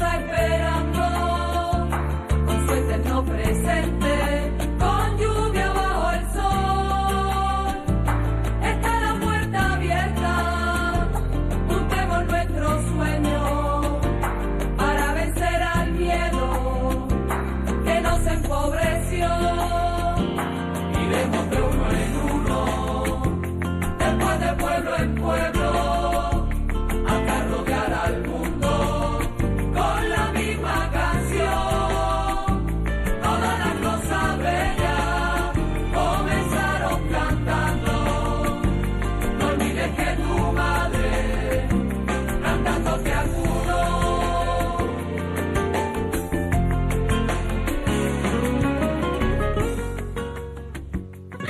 la vida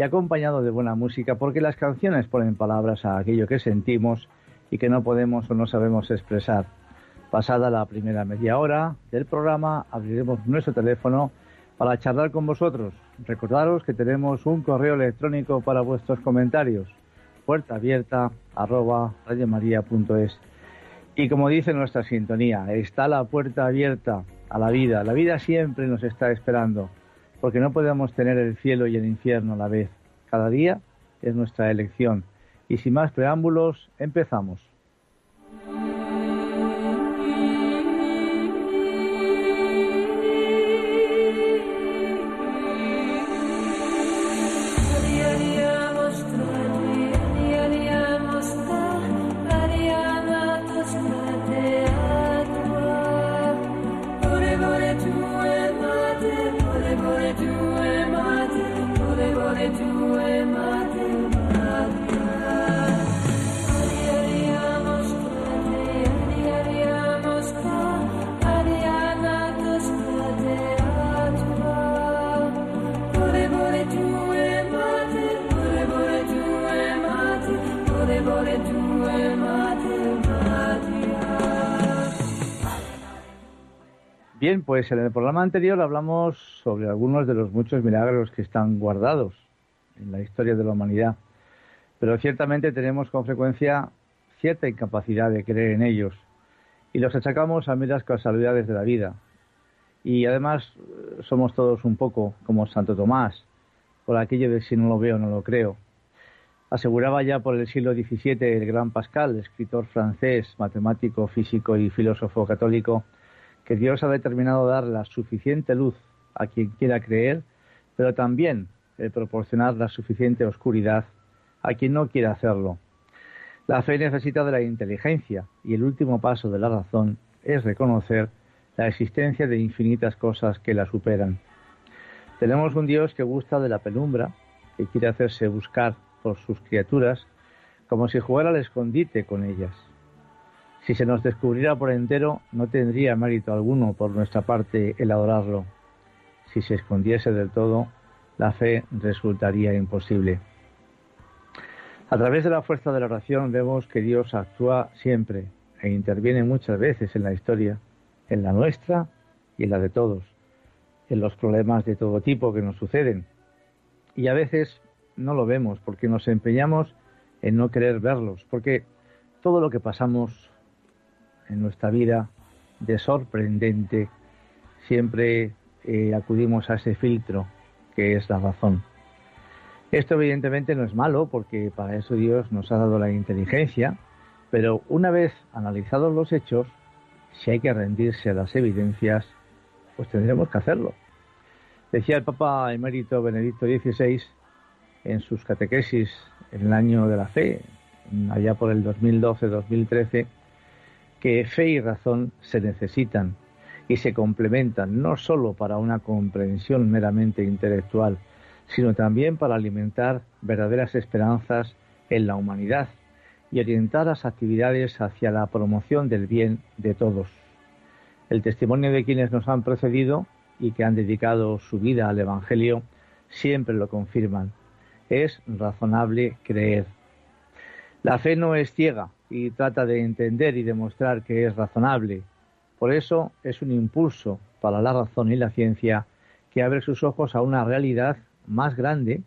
y acompañado de buena música, porque las canciones ponen palabras a aquello que sentimos y que no podemos o no sabemos expresar. Pasada la primera media hora del programa, abriremos nuestro teléfono para charlar con vosotros. Recordaros que tenemos un correo electrónico para vuestros comentarios, puerta abierta arroba radiomaria.es. Y como dice nuestra sintonía, está la puerta abierta a la vida. La vida siempre nos está esperando porque no podemos tener el cielo y el infierno a la vez. Cada día es nuestra elección. Y sin más preámbulos, empezamos. Bien, pues en el programa anterior hablamos sobre algunos de los muchos milagros que están guardados en la historia de la humanidad, pero ciertamente tenemos con frecuencia cierta incapacidad de creer en ellos y los achacamos a miras casualidades de la vida. Y además eh, somos todos un poco como Santo Tomás, por aquello de si no lo veo no lo creo. Aseguraba ya por el siglo XVII el gran Pascal, escritor francés, matemático, físico y filósofo católico, que Dios ha determinado dar la suficiente luz a quien quiera creer, pero también proporcionar la suficiente oscuridad a quien no quiera hacerlo. La fe necesita de la inteligencia y el último paso de la razón es reconocer la existencia de infinitas cosas que la superan. Tenemos un Dios que gusta de la penumbra, que quiere hacerse buscar por sus criaturas, como si jugara al escondite con ellas. Si se nos descubriera por entero, no tendría mérito alguno por nuestra parte el adorarlo. Si se escondiese del todo, la fe resultaría imposible. A través de la fuerza de la oración vemos que Dios actúa siempre e interviene muchas veces en la historia, en la nuestra y en la de todos, en los problemas de todo tipo que nos suceden. Y a veces no lo vemos porque nos empeñamos en no querer verlos, porque todo lo que pasamos en nuestra vida de sorprendente, siempre eh, acudimos a ese filtro que es la razón. Esto evidentemente no es malo porque para eso Dios nos ha dado la inteligencia, pero una vez analizados los hechos, si hay que rendirse a las evidencias, pues tendremos que hacerlo. Decía el Papa emérito Benedicto XVI en sus catequesis en el año de la fe, allá por el 2012-2013, que fe y razón se necesitan y se complementan no sólo para una comprensión meramente intelectual, sino también para alimentar verdaderas esperanzas en la humanidad y orientar las actividades hacia la promoción del bien de todos. El testimonio de quienes nos han precedido y que han dedicado su vida al Evangelio siempre lo confirman. Es razonable creer. La fe no es ciega y trata de entender y demostrar que es razonable. Por eso es un impulso para la razón y la ciencia que abre sus ojos a una realidad más grande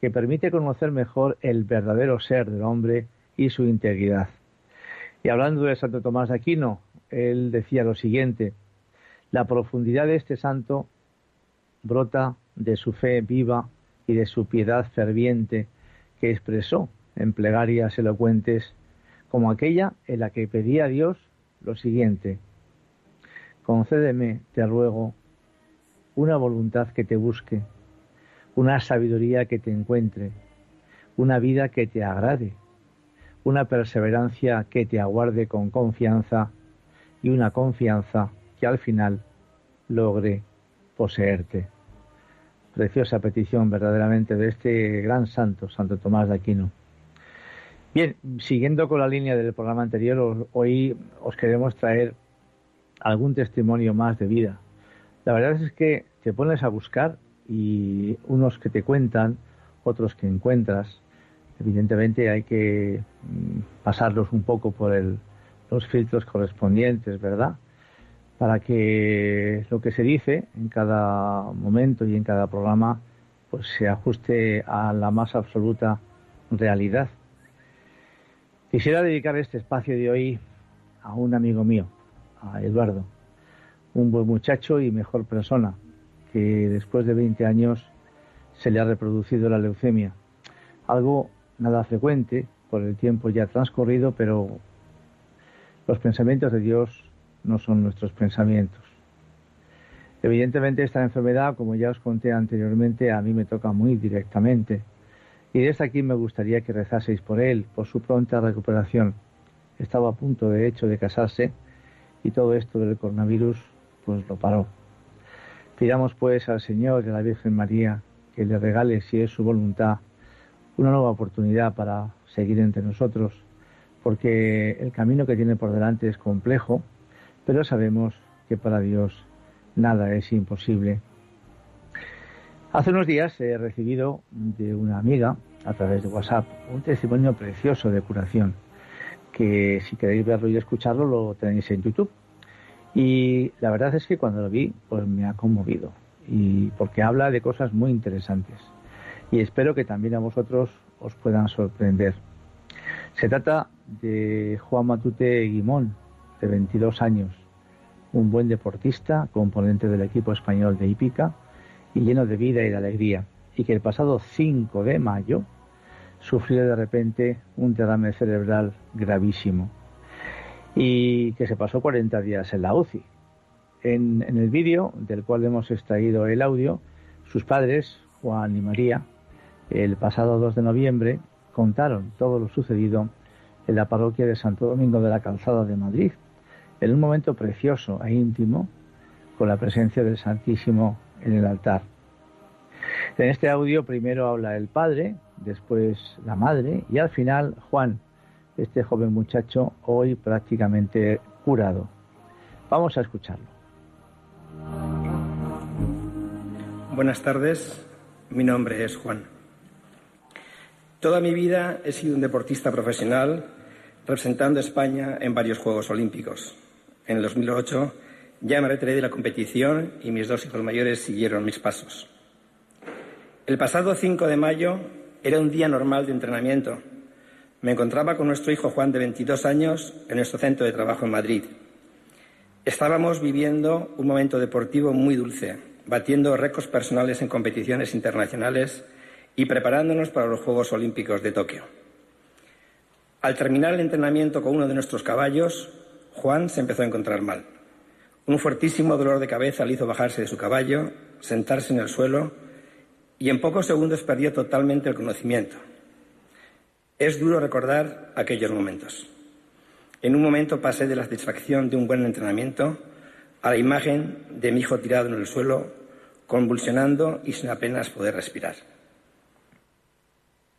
que permite conocer mejor el verdadero ser del hombre y su integridad. Y hablando de Santo Tomás de Aquino, él decía lo siguiente, la profundidad de este santo brota de su fe viva y de su piedad ferviente que expresó en plegarias elocuentes como aquella en la que pedía a Dios lo siguiente, concédeme, te ruego, una voluntad que te busque, una sabiduría que te encuentre, una vida que te agrade, una perseverancia que te aguarde con confianza y una confianza que al final logre poseerte. Preciosa petición verdaderamente de este gran santo, Santo Tomás de Aquino. Bien, siguiendo con la línea del programa anterior, hoy os queremos traer algún testimonio más de vida. La verdad es que te pones a buscar y unos que te cuentan, otros que encuentras. Evidentemente hay que mm, pasarlos un poco por los filtros correspondientes, ¿verdad? Para que lo que se dice en cada momento y en cada programa pues se ajuste a la más absoluta realidad. Quisiera dedicar este espacio de hoy a un amigo mío, a Eduardo, un buen muchacho y mejor persona, que después de 20 años se le ha reproducido la leucemia. Algo nada frecuente por el tiempo ya transcurrido, pero los pensamientos de Dios no son nuestros pensamientos. Evidentemente esta enfermedad, como ya os conté anteriormente, a mí me toca muy directamente. Y desde aquí me gustaría que rezaseis por él, por su pronta recuperación. Estaba a punto, de hecho, de casarse y todo esto del coronavirus pues lo paró. Pidamos pues al Señor y a la Virgen María que le regale, si es su voluntad, una nueva oportunidad para seguir entre nosotros, porque el camino que tiene por delante es complejo, pero sabemos que para Dios nada es imposible. Hace unos días he recibido de una amiga, a través de WhatsApp, un testimonio precioso de curación, que si queréis verlo y escucharlo lo tenéis en YouTube. Y la verdad es que cuando lo vi, pues me ha conmovido. Y porque habla de cosas muy interesantes. Y espero que también a vosotros os puedan sorprender. Se trata de Juan Matute Guimón, de 22 años, un buen deportista, componente del equipo español de Hípica y lleno de vida y de alegría, y que el pasado 5 de mayo sufrió de repente un derrame cerebral gravísimo y que se pasó 40 días en la UCI. En, el vídeo, del cual hemos extraído el audio, sus padres, Juan y María, el pasado 2 de noviembre, contaron todo lo sucedido en la parroquia de Santo Domingo de la Calzada de Madrid, en un momento precioso e íntimo, con la presencia del Santísimo en el altar. En este audio primero habla el padre, después la madre y al final Juan, este joven muchacho hoy prácticamente curado. Vamos a escucharlo. Buenas tardes, mi nombre es Juan. Toda mi vida he sido un deportista profesional representando a España en varios Juegos Olímpicos. En el 2008 ya me retiré de la competición y mis dos hijos mayores siguieron mis pasos. El pasado 5 de mayo era un día normal de entrenamiento. Me encontraba con nuestro hijo Juan de 22 años en nuestro centro de trabajo en Madrid. Estábamos viviendo un momento deportivo muy dulce, batiendo récords personales en competiciones internacionales y preparándonos para los Juegos Olímpicos de Tokio. Al terminar el entrenamiento con uno de nuestros caballos, Juan se empezó a encontrar mal. Un fuertísimo dolor de cabeza le hizo bajarse de su caballo, sentarse en el suelo y en pocos segundos perdió totalmente el conocimiento. Es duro recordar aquellos momentos. En un momento pasé de la satisfacción de un buen entrenamiento a la imagen de mi hijo tirado en el suelo, convulsionando y sin apenas poder respirar.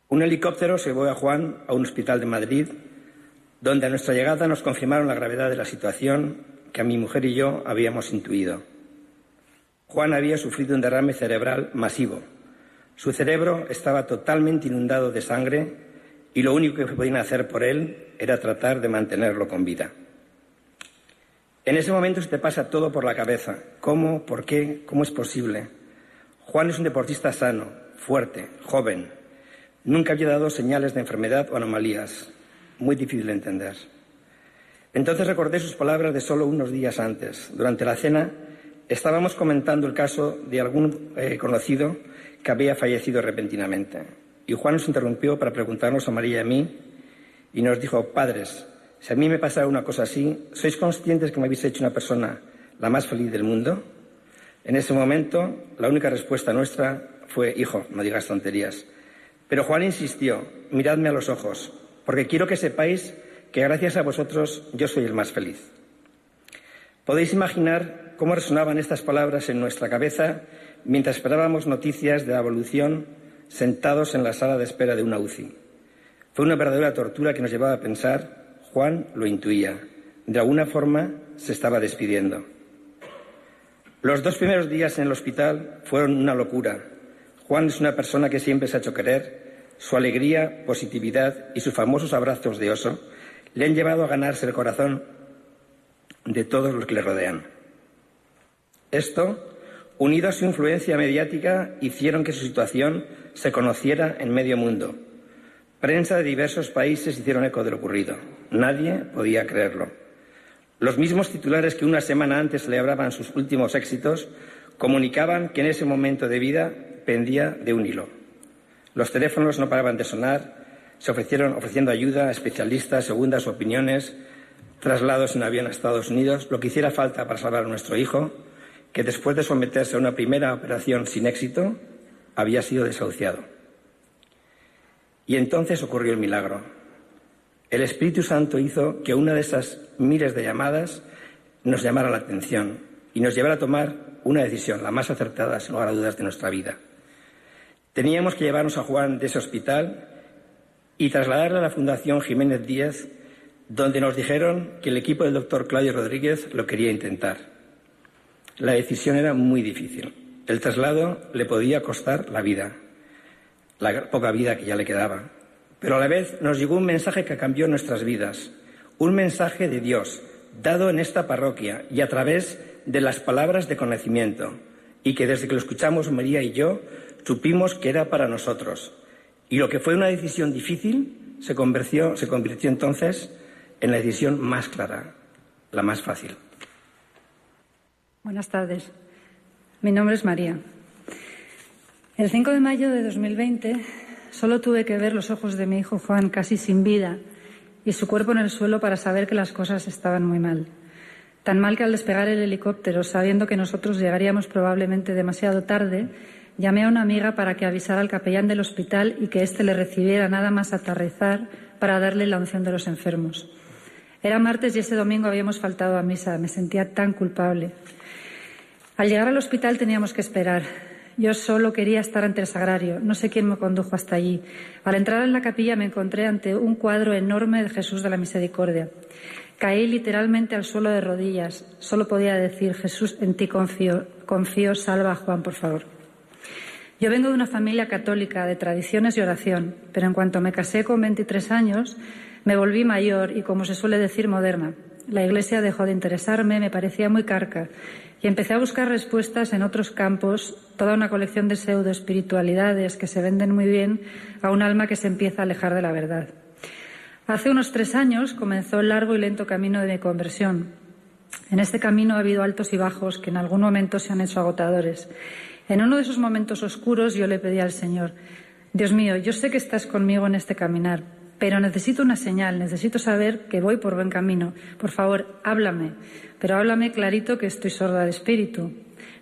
Un helicóptero llevó a Juan a un hospital de Madrid, donde a nuestra llegada nos confirmaron la gravedad de la situación que mi mujer y yo habíamos intuido. Juan había sufrido un derrame cerebral masivo. Su cerebro estaba totalmente inundado de sangre y lo único que podían hacer por él era tratar de mantenerlo con vida. En ese momento se te pasa todo por la cabeza. ¿Cómo? ¿Por qué? ¿Cómo es posible? Juan es un deportista sano, fuerte, joven, Nunca había dado señales de enfermedad o anomalías. Muy difícil de entender. Entonces recordé sus palabras de solo unos días antes. Durante la cena estábamos comentando el caso de algún eh, conocido que había fallecido repentinamente. Y Juan nos interrumpió para preguntarnos a María y a mí y nos dijo, padres, si a mí me pasara una cosa así, ¿sois conscientes que me habéis hecho una persona la más feliz del mundo? En ese momento, la única respuesta nuestra fue, hijo, no digas tonterías. Pero Juan insistió, miradme a los ojos, porque quiero que sepáis que gracias a vosotros yo soy el más feliz. Podéis imaginar cómo resonaban estas palabras en nuestra cabeza mientras esperábamos noticias de la evolución sentados en la sala de espera de una UCI. Fue una verdadera tortura que nos llevaba a pensar, Juan lo intuía, de alguna forma se estaba despidiendo. Los dos primeros días en el hospital fueron una locura, Juan es una persona que siempre se ha hecho querer. Su alegría, positividad y sus famosos abrazos de oso le han llevado a ganarse el corazón de todos los que le rodean. Esto, unido a su influencia mediática, hicieron que su situación se conociera en medio mundo. Prensa de diversos países hicieron eco de lo ocurrido. Nadie podía creerlo. Los mismos titulares que una semana antes celebraban sus últimos éxitos comunicaban que en ese momento de vida pendía de un hilo. Los teléfonos no paraban de sonar, se ofrecieron ofreciendo ayuda a especialistas, segundas opiniones, traslados en avión a Estados Unidos, lo que hiciera falta para salvar a nuestro hijo, que después de someterse a una primera operación sin éxito, había sido desahuciado. Y entonces ocurrió el milagro. El Espíritu Santo hizo que una de esas miles de llamadas nos llamara la atención y nos llevara a tomar una decisión, la más acertada, sin lugar a dudas, de nuestra vida. Teníamos que llevarnos a Juan de ese hospital y trasladarle a la Fundación Jiménez Díaz, donde nos dijeron que el equipo del doctor Claudio Rodríguez lo quería intentar. La decisión era muy difícil. El traslado le podía costar la vida, la poca vida que ya le quedaba. Pero a la vez nos llegó un mensaje que cambió nuestras vidas, un mensaje de Dios, dado en esta parroquia y a través de las palabras de conocimiento, y que desde que lo escuchamos María y yo supimos que era para nosotros. Y lo que fue una decisión difícil se convirtió, entonces en la decisión más clara, la más fácil. Buenas tardes. Mi nombre es María. El 5 de mayo de 2020 solo tuve que ver los ojos de mi hijo Juan casi sin vida y su cuerpo en el suelo para saber que las cosas estaban muy mal. Tan mal que al despegar el helicóptero, sabiendo que nosotros llegaríamos probablemente demasiado tarde, Llamé a una amiga para que avisara al capellán del hospital y que éste le recibiera nada más aterrizar para darle la unción de los enfermos. Era martes y ese domingo habíamos faltado a misa. Me sentía tan culpable. Al llegar al hospital teníamos que esperar. Yo solo quería estar ante el sagrario. No sé quién me condujo hasta allí. Al entrar en la capilla me encontré ante un cuadro enorme de Jesús de la Misericordia. Caí literalmente al suelo de rodillas. Solo podía decir, Jesús, en ti confío. Confío, salva a Juan, por favor. Yo vengo de una familia católica de tradiciones y oración, pero en cuanto me casé con 23 años, me volví mayor y, como se suele decir, moderna. La Iglesia dejó de interesarme, me parecía muy carca y empecé a buscar respuestas en otros campos, toda una colección de pseudo espiritualidades que se venden muy bien a un alma que se empieza a alejar de la verdad. Hace unos tres años comenzó el largo y lento camino de mi conversión. En este camino ha habido altos y bajos que en algún momento se han hecho agotadores. En uno de esos momentos oscuros yo le pedí al Señor, Dios mío, yo sé que estás conmigo en este caminar, pero necesito una señal, necesito saber que voy por buen camino. Por favor, háblame, pero háblame clarito que estoy sorda de espíritu.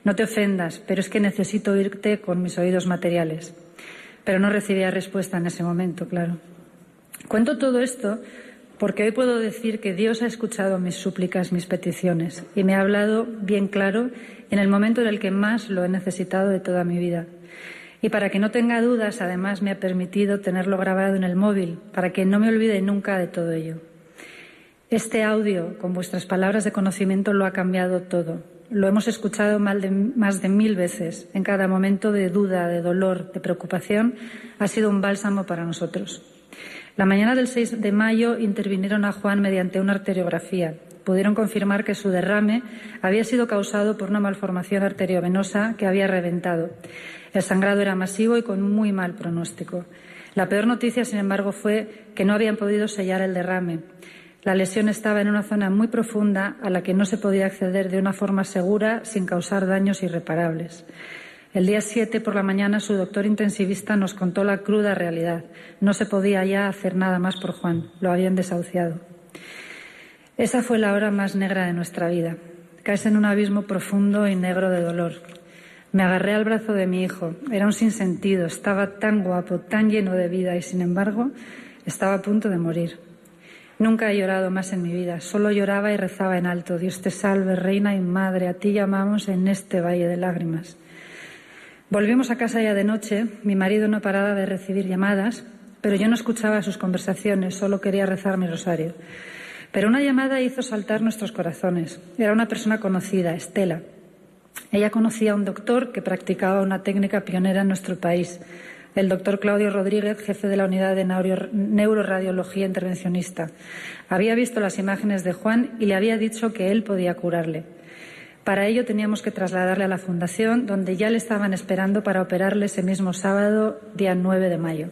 No te ofendas, pero es que necesito oírte con mis oídos materiales. Pero no recibía respuesta en ese momento, claro. Cuento todo esto porque hoy puedo decir que Dios ha escuchado mis súplicas, mis peticiones, y me ha hablado bien claro en el momento en el que más lo he necesitado de toda mi vida. Y para que no tenga dudas, además me ha permitido tenerlo grabado en el móvil, para que no me olvide nunca de todo ello. Este audio, con vuestras palabras de conocimiento, lo ha cambiado todo. Lo hemos escuchado más de mil veces. En cada momento de duda, de dolor, de preocupación, ha sido un bálsamo para nosotros. La mañana del 6 de mayo intervinieron a Juan mediante una arteriografía. Pudieron confirmar que su derrame había sido causado por una malformación arteriovenosa que había reventado. El sangrado era masivo y con muy mal pronóstico. La peor noticia, sin embargo, fue que no habían podido sellar el derrame. La lesión estaba en una zona muy profunda a la que no se podía acceder de una forma segura sin causar daños irreparables. El día 7 por la mañana su doctor intensivista nos contó la cruda realidad. No se podía ya hacer nada más por Juan. Lo habían desahuciado. Esa fue la hora más negra de nuestra vida. Caes en un abismo profundo y negro de dolor. Me agarré al brazo de mi hijo. Era un sinsentido. Estaba tan guapo, tan lleno de vida y, sin embargo, estaba a punto de morir. Nunca he llorado más en mi vida. Solo lloraba y rezaba en alto. Dios te salve, reina y madre. A ti llamamos en este valle de lágrimas. Volvimos a casa ya de noche. Mi marido no paraba de recibir llamadas, pero yo no escuchaba sus conversaciones. Solo quería rezar mi rosario. Pero una llamada hizo saltar nuestros corazones. Era una persona conocida, Estela. Ella conocía a un doctor que practicaba una técnica pionera en nuestro país, el doctor Claudio Rodríguez, jefe de la unidad de neuroradiología intervencionista. Había visto las imágenes de Juan y le había dicho que él podía curarle. Para ello teníamos que trasladarle a la fundación, donde ya le estaban esperando para operarle ese mismo sábado, día 9 de mayo.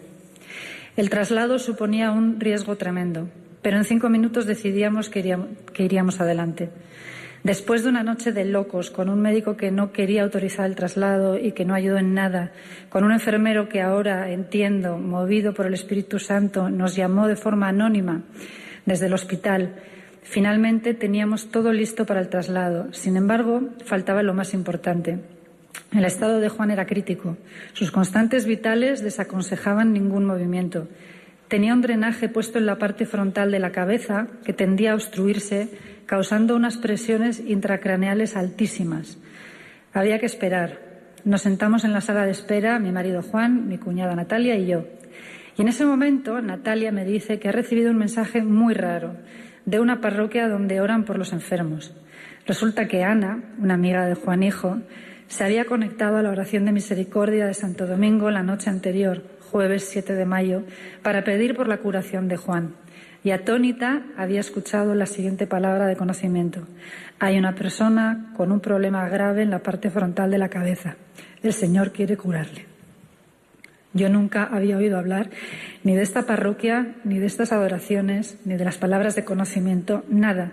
El traslado suponía un riesgo tremendo, pero en cinco minutos decidíamos que iríamos adelante. Después de una noche de locos, con un médico que no quería autorizar el traslado y que no ayudó en nada, con un enfermero que ahora, entiendo, movido por el Espíritu Santo, nos llamó de forma anónima desde el hospital, finalmente teníamos todo listo para el traslado. Sin embargo, faltaba lo más importante. El estado de Juan era crítico. Sus constantes vitales desaconsejaban ningún movimiento. Tenía un drenaje puesto en la parte frontal de la cabeza que tendía a obstruirse causando unas presiones intracraneales altísimas. Había que esperar. Nos sentamos en la sala de espera, mi marido Juan, mi cuñada Natalia y yo. Y en ese momento Natalia me dice que ha recibido un mensaje muy raro de una parroquia donde oran por los enfermos. Resulta que Ana, una amiga de Juan Hijo, se había conectado a la oración de misericordia de Santo Domingo la noche anterior, jueves 7 de mayo, para pedir por la curación de Juan y atónita había escuchado la siguiente palabra de conocimiento. Hay una persona con un problema grave en la parte frontal de la cabeza. El Señor quiere curarle. Yo nunca había oído hablar ni de esta parroquia, ni de estas adoraciones, ni de las palabras de conocimiento, nada.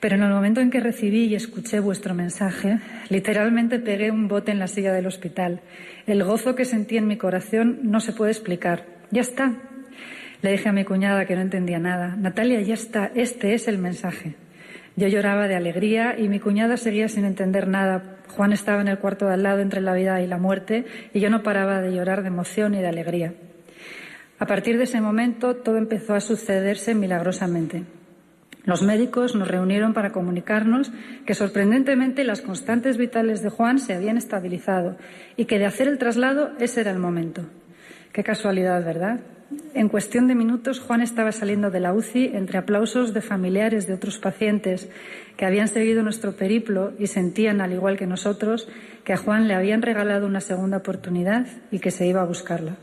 Pero en el momento en que recibí y escuché vuestro mensaje, literalmente pegué un bote en la silla del hospital. El gozo que sentí en mi corazón no se puede explicar. Ya está, le dije a mi cuñada que no entendía nada, Natalia, ya está, este es el mensaje. Yo lloraba de alegría y mi cuñada seguía sin entender nada. Juan estaba en el cuarto de al lado entre la vida y la muerte y yo no paraba de llorar de emoción y de alegría. A partir de ese momento todo empezó a sucederse milagrosamente. Los médicos nos reunieron para comunicarnos que sorprendentemente las constantes vitales de Juan se habían estabilizado y que de hacer el traslado ese era el momento. Qué casualidad, ¿verdad? En cuestión de minutos, Juan estaba saliendo de la UCI entre aplausos de familiares de otros pacientes que habían seguido nuestro periplo y sentían, al igual que nosotros, que a Juan le habían regalado una segunda oportunidad y que se iba a buscarla.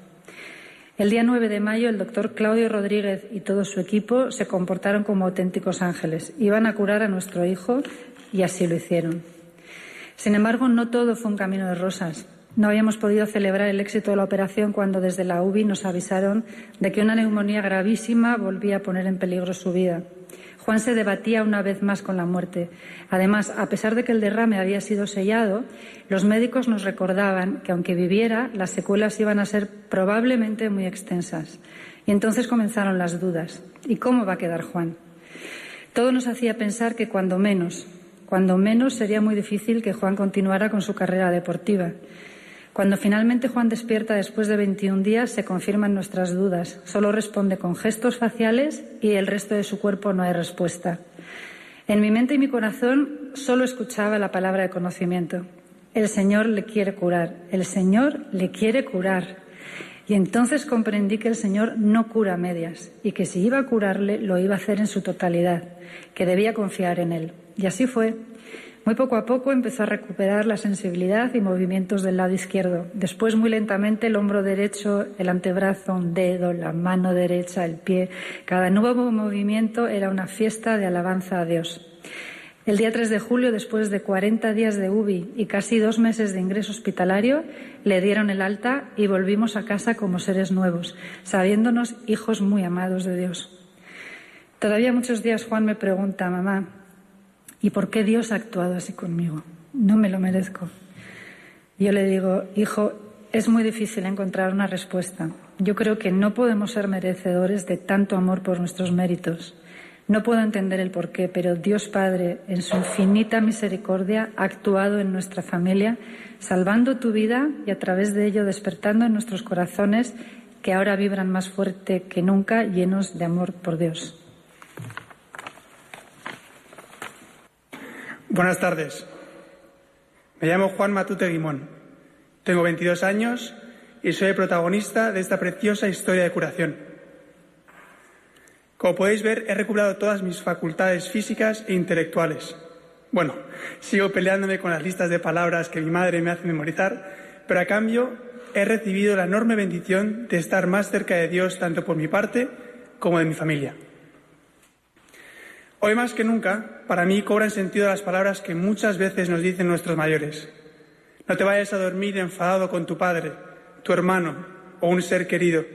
El día 9 de mayo, el doctor Claudio Rodríguez y todo su equipo se comportaron como auténticos ángeles. Iban a curar a nuestro hijo y así lo hicieron. Sin embargo, no todo fue un camino de rosas. No habíamos podido celebrar el éxito de la operación cuando desde la UBI nos avisaron de que una neumonía gravísima volvía a poner en peligro su vida. Juan se debatía una vez más con la muerte. Además, a pesar de que el derrame había sido sellado, los médicos nos recordaban que aunque viviera, las secuelas iban a ser probablemente muy extensas. Y entonces comenzaron las dudas. ¿Y cómo va a quedar Juan? Todo nos hacía pensar que cuando menos, cuando menos sería muy difícil que Juan continuara con su carrera deportiva. Cuando finalmente Juan despierta después de 21 días, se confirman nuestras dudas. Solo responde con gestos faciales y el resto de su cuerpo no hay respuesta. En mi mente y mi corazón solo escuchaba la palabra de conocimiento. El Señor le quiere curar. El Señor le quiere curar. Y entonces comprendí que el Señor no cura medias y que si iba a curarle lo iba a hacer en su totalidad, que debía confiar en Él. Y así fue. Muy poco a poco empezó a recuperar la sensibilidad y movimientos del lado izquierdo. Después, muy lentamente, el hombro derecho, el antebrazo, un dedo, la mano derecha, el pie. Cada nuevo movimiento era una fiesta de alabanza a Dios. El día 3 de julio, después de 40 días de UBI y casi dos meses de ingreso hospitalario, le dieron el alta y volvimos a casa como seres nuevos, sabiéndonos hijos muy amados de Dios. Todavía muchos días Juan me pregunta, mamá, ¿Y por qué Dios ha actuado así conmigo? No me lo merezco. Yo le digo, hijo, es muy difícil encontrar una respuesta. Yo creo que no podemos ser merecedores de tanto amor por nuestros méritos. No puedo entender el por qué, pero Dios Padre, en su infinita misericordia, ha actuado en nuestra familia, salvando tu vida y a través de ello despertando en nuestros corazones que ahora vibran más fuerte que nunca, llenos de amor por Dios. Buenas tardes. Me llamo Juan Matute Guimón. Tengo 22 años y soy el protagonista de esta preciosa historia de curación. Como podéis ver, he recuperado todas mis facultades físicas e intelectuales. Bueno, sigo peleándome con las listas de palabras que mi madre me hace memorizar, pero a cambio he recibido la enorme bendición de estar más cerca de Dios tanto por mi parte como de mi familia. Hoy más que nunca, para mí cobran sentido las palabras que muchas veces nos dicen nuestros mayores. No te vayas a dormir enfadado con tu padre, tu hermano o un ser querido,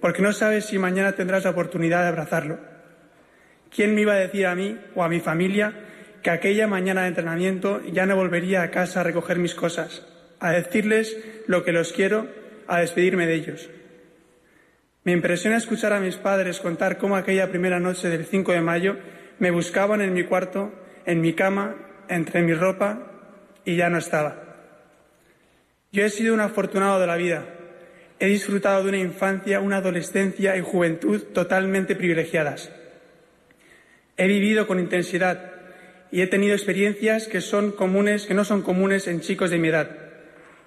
porque no sabes si mañana tendrás la oportunidad de abrazarlo. ¿Quién me iba a decir a mí o a mi familia que aquella mañana de entrenamiento ya no volvería a casa a recoger mis cosas, a decirles lo que los quiero, a despedirme de ellos? Me impresiona escuchar a mis padres contar cómo aquella primera noche del 5 de mayo me buscaban en mi cuarto, en mi cama, entre mi ropa y ya no estaba. Yo he sido un afortunado de la vida. He disfrutado de una infancia, una adolescencia y juventud totalmente privilegiadas. He vivido con intensidad y he tenido experiencias que son comunes, que no son comunes en chicos de mi edad.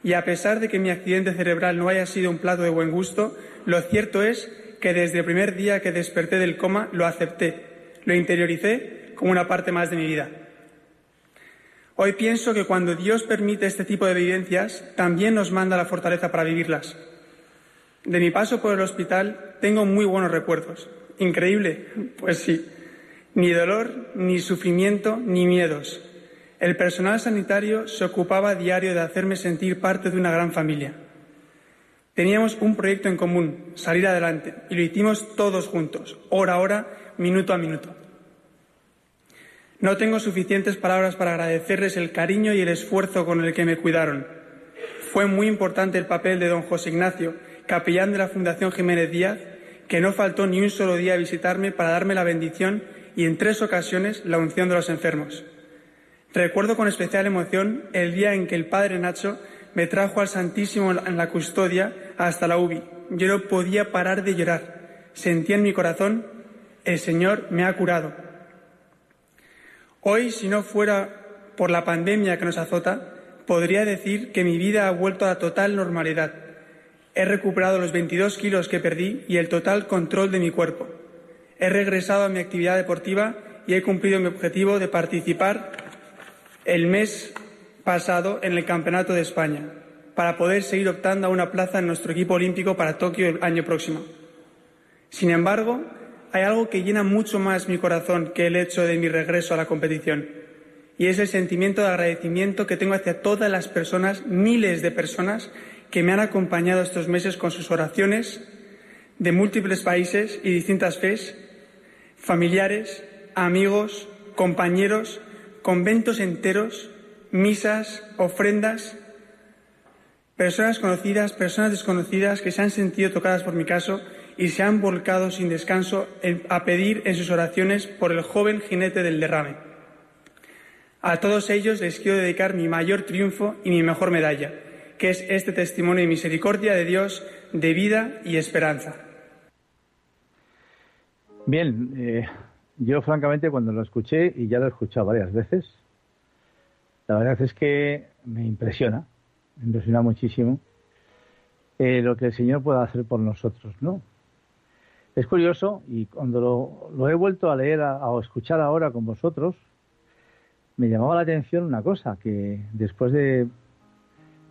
Y a pesar de que mi accidente cerebral no haya sido un plato de buen gusto, lo cierto es que desde el primer día que desperté del coma lo acepté lo interioricé como una parte más de mi vida. Hoy pienso que cuando Dios permite este tipo de vivencias, también nos manda la fortaleza para vivirlas. De mi paso por el hospital tengo muy buenos recuerdos. Increíble, pues sí. Ni dolor, ni sufrimiento, ni miedos. El personal sanitario se ocupaba a diario de hacerme sentir parte de una gran familia. Teníamos un proyecto en común, salir adelante, y lo hicimos todos juntos, hora a hora, minuto a minuto. No tengo suficientes palabras para agradecerles el cariño y el esfuerzo con el que me cuidaron. Fue muy importante el papel de don José Ignacio, capellán de la Fundación Jiménez Díaz, que no faltó ni un solo día a visitarme para darme la bendición y en tres ocasiones la unción de los enfermos. Recuerdo con especial emoción el día en que el padre Nacho me trajo al Santísimo en la custodia hasta la UBI. Yo no podía parar de llorar. Sentía en mi corazón el Señor me ha curado. Hoy, si no fuera por la pandemia que nos azota, podría decir que mi vida ha vuelto a la total normalidad. He recuperado los 22 kilos que perdí y el total control de mi cuerpo. He regresado a mi actividad deportiva y he cumplido mi objetivo de participar el mes pasado en el Campeonato de España. para poder seguir optando a una plaza en nuestro equipo olímpico para Tokio el año próximo. Sin embargo, hay algo que llena mucho más mi corazón que el hecho de mi regreso a la competición, y es el sentimiento de agradecimiento que tengo hacia todas las personas, miles de personas, que me han acompañado estos meses con sus oraciones de múltiples países y distintas fes, familiares, amigos, compañeros, conventos enteros, misas, ofrendas, personas conocidas, personas desconocidas que se han sentido tocadas por mi caso y se han volcado sin descanso a pedir en sus oraciones por el joven jinete del derrame. A todos ellos les quiero dedicar mi mayor triunfo y mi mejor medalla, que es este testimonio de misericordia de Dios, de vida y esperanza. Bien, eh, yo francamente cuando lo escuché, y ya lo he escuchado varias veces, la verdad es que me impresiona, me impresiona muchísimo eh, lo que el Señor pueda hacer por nosotros, ¿no? Es curioso, y cuando lo, he vuelto a leer o escuchar ahora con vosotros, me llamaba la atención una cosa, que después de,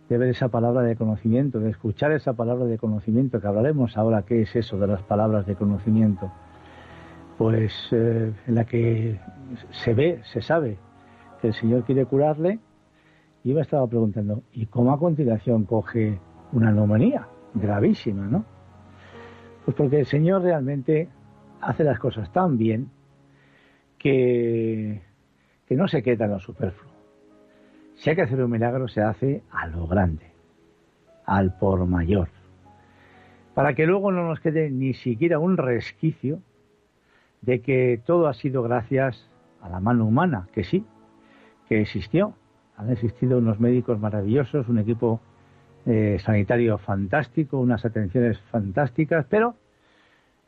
ver esa palabra de conocimiento, de escuchar esa palabra de conocimiento, que hablaremos ahora qué es eso de las palabras de conocimiento, pues eh, en la que se ve, se sabe que el Señor quiere curarle, y me estaba preguntando, ¿y cómo a continuación coge una neumonía gravísima, no? Pues porque el Señor realmente hace las cosas tan bien que, que no se queda en lo superfluo. Si hay que hacer un milagro, se hace a lo grande, al por mayor, para que luego no nos quede ni siquiera un resquicio de que todo ha sido gracias a la mano humana, que sí, que existió. Han existido unos médicos maravillosos, un equipo eh, sanitario fantástico, unas atenciones fantásticas, pero,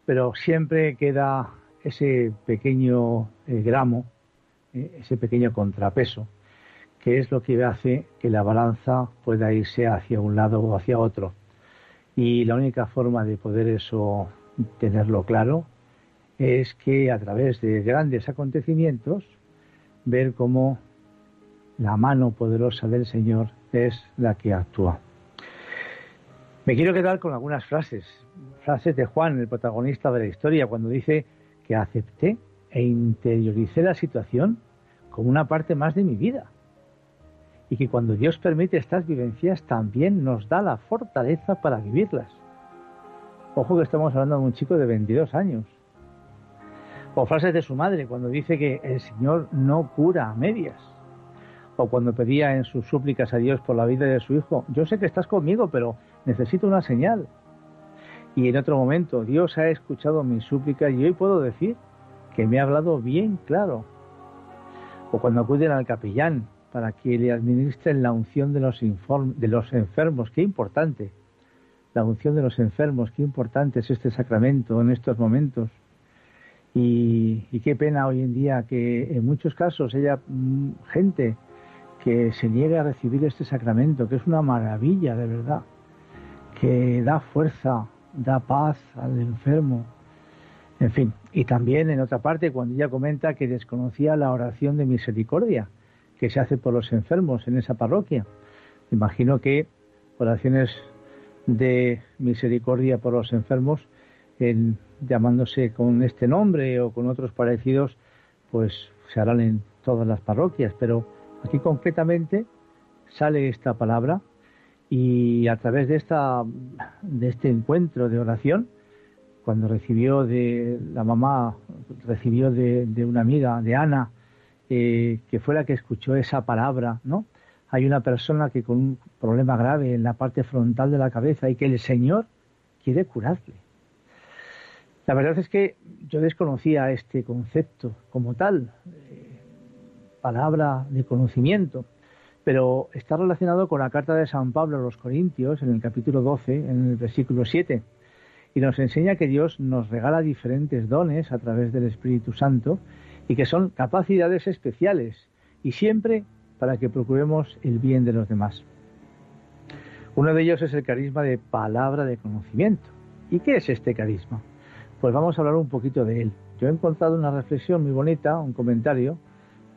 pero siempre queda ese pequeño eh, gramo, eh, ese pequeño contrapeso, que es lo que hace que la balanza pueda irse hacia un lado o hacia otro. Y la única forma de poder eso tenerlo claro es que a través de grandes acontecimientos ver cómo la mano poderosa del Señor es la que actúa. Me quiero quedar con algunas frases, frases de Juan, el protagonista de la historia, cuando dice que acepté e interioricé la situación como una parte más de mi vida. Y que cuando Dios permite estas vivencias también nos da la fortaleza para vivirlas. Ojo que estamos hablando de un chico de 22 años. O frases de su madre cuando dice que el Señor no cura a medias. O cuando pedía en sus súplicas a Dios por la vida de su hijo, yo sé que estás conmigo, pero necesito una señal. Y en otro momento, Dios ha escuchado mis súplicas y hoy puedo decir que me ha hablado bien claro. O cuando acuden al capellán para que le administren la unción de los, de los enfermos, qué importante. La unción de los enfermos, qué importante es este sacramento en estos momentos. Y, qué pena hoy en día que en muchos casos haya mm, gente que se niegue a recibir este sacramento, que es una maravilla de verdad que da fuerza, da paz al enfermo. En fin, y también en otra parte cuando ella comenta que desconocía la oración de misericordia que se hace por los enfermos en esa parroquia. Imagino que oraciones de misericordia por los enfermos, en, llamándose con este nombre o con otros parecidos, pues se harán en todas las parroquias, pero aquí concretamente sale esta palabra y a través de, esta, de este encuentro de oración, cuando recibió de la mamá, recibió de, una amiga, de Ana, eh, que fue la que escuchó esa palabra, ¿no? Hay una persona que con un problema grave en la parte frontal de la cabeza y que el Señor quiere curarle. La verdad es que yo desconocía este concepto como tal, eh, palabra de conocimiento pero está relacionado con la carta de San Pablo a los Corintios, en el capítulo 12, en el versículo 7, y nos enseña que Dios nos regala diferentes dones a través del Espíritu Santo y que son capacidades especiales y siempre para que procuremos el bien de los demás. Uno de ellos es el carisma de palabra de conocimiento. ¿Y qué es este carisma? Pues vamos a hablar un poquito de él. Yo he encontrado una reflexión muy bonita, un comentario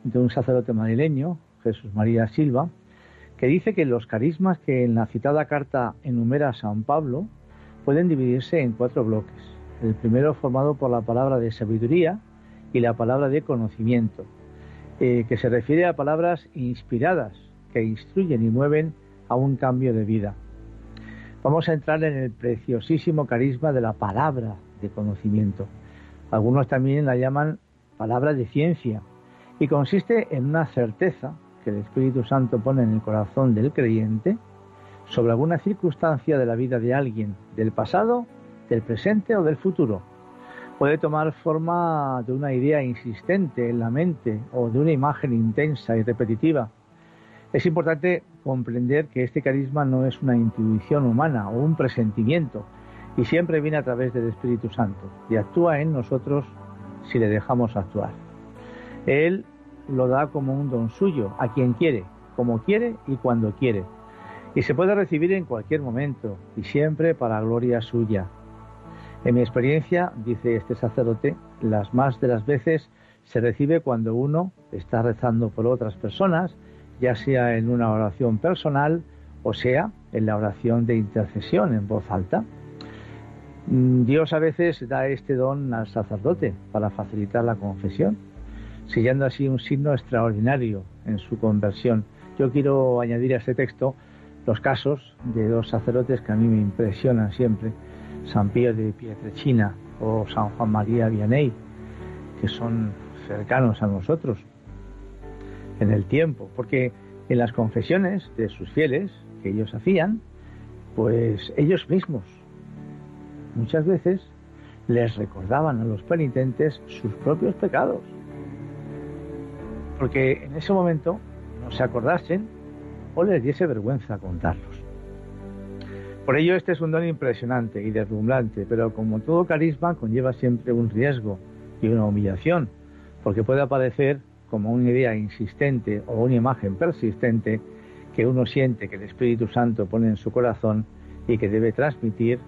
de un sacerdote madrileño, Jesús María Silva, que dice que los carismas que en la citada carta enumera San Pablo pueden dividirse en cuatro bloques. El primero formado por la palabra de sabiduría y la palabra de conocimiento, eh, que se refiere a palabras inspiradas que instruyen y mueven a un cambio de vida. Vamos a entrar en el preciosísimo carisma de la palabra de conocimiento. Algunos también la llaman palabra de ciencia y consiste en una certeza que el Espíritu Santo pone en el corazón del creyente sobre alguna circunstancia de la vida de alguien, del pasado, del presente o del futuro. Puede tomar forma de una idea insistente en la mente o de una imagen intensa y repetitiva. Es importante comprender que este carisma no es una intuición humana o un presentimiento, y siempre viene a través del Espíritu Santo y actúa en nosotros si le dejamos actuar. Él lo da como un don suyo a quien quiere, como quiere y cuando quiere. Y se puede recibir en cualquier momento y siempre para gloria suya. En mi experiencia, dice este sacerdote, las más de las veces se recibe cuando uno está rezando por otras personas, ya sea en una oración personal o sea en la oración de intercesión en voz alta. Mm, Dios a veces da este don al sacerdote para facilitar la confesión, siguiendo así un signo extraordinario en su conversión. Yo quiero añadir a este texto los casos de dos sacerdotes que a mí me impresionan siempre, San Pío de Pietrechina o San Juan María Vianney, que son cercanos a nosotros en el tiempo, porque en las confesiones de sus fieles que ellos hacían, pues ellos mismos muchas veces les recordaban a los penitentes sus propios pecados. Porque en ese momento no se acordasen o les diese vergüenza contarlos. Por ello este es un don impresionante y deslumbrante, pero como todo carisma conlleva siempre un riesgo y una humillación, porque puede aparecer como una idea insistente o una imagen persistente que uno siente que el Espíritu Santo pone en su corazón y que debe transmitir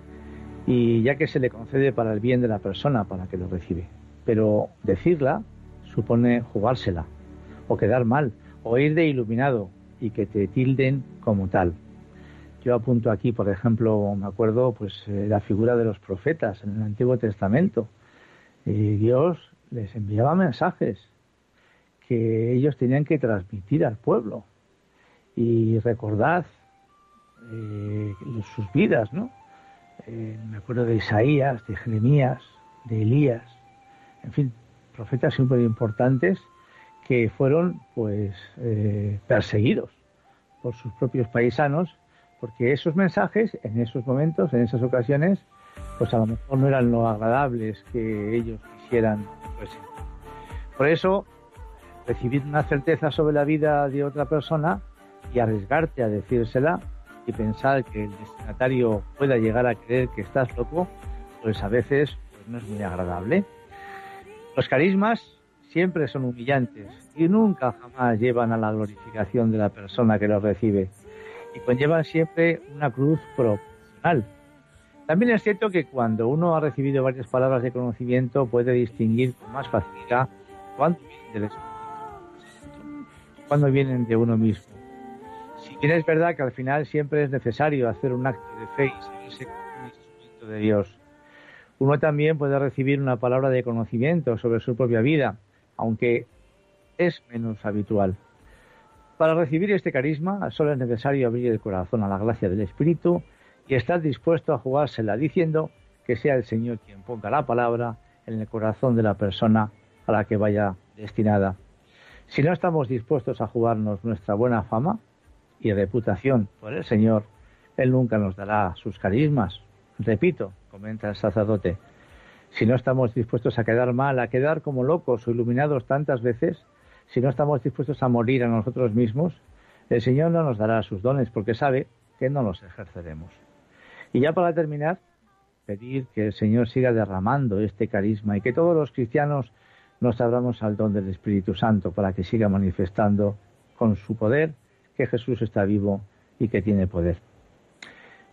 y ya que se le concede para el bien de la persona para que lo recibe. Pero decirla supone jugársela, o quedar mal, o ir de iluminado y que te tilden como tal. Yo apunto aquí, por ejemplo, me acuerdo, pues eh, la figura de los profetas en el Antiguo Testamento. Dios les enviaba mensajes que ellos tenían que transmitir al pueblo. Y recordad eh, sus vidas, ¿no? Eh, me acuerdo de Isaías, de Jeremías, de Elías, en fin, profetas súper importantes que fueron pues eh, perseguidos por sus propios paisanos, porque esos mensajes en esos momentos, en esas ocasiones, pues a lo mejor no eran lo agradables que ellos quisieran. Pues, por eso, recibir una certeza sobre la vida de otra persona y arriesgarte a decírsela y pensar que el destinatario pueda llegar a creer que estás loco, pues a veces pues no es muy agradable. Los carismas siempre son humillantes y nunca jamás llevan a la glorificación de la persona que los recibe y conllevan siempre una cruz proporcional. También es cierto que cuando uno ha recibido varias palabras de conocimiento puede distinguir con más facilidad cuándo vienen cuándo vienen de uno mismo. Bien es verdad que al final siempre es necesario hacer un acto de fe y seguirse como un instrumento de Dios. Uno también puede recibir una palabra de conocimiento sobre su propia vida, aunque es menos habitual. Para recibir este carisma solo es necesario abrir el corazón a la gracia del Espíritu y estar dispuesto a jugársela diciendo que sea el Señor quien ponga la palabra en el corazón de la persona a la que vaya destinada. Si no estamos dispuestos a jugarnos nuestra buena fama, y reputación por el Señor, Él nunca nos dará sus carismas. Repito, comenta el sacerdote, si no estamos dispuestos a quedar mal, a quedar como locos o iluminados tantas veces, si no estamos dispuestos a morir a nosotros mismos, el Señor no nos dará sus dones porque sabe que no los ejerceremos. Y ya para terminar, pedir que el Señor siga derramando este carisma y que todos los cristianos nos abramos al don del Espíritu Santo para que siga manifestando con su poder que Jesús está vivo y que tiene poder.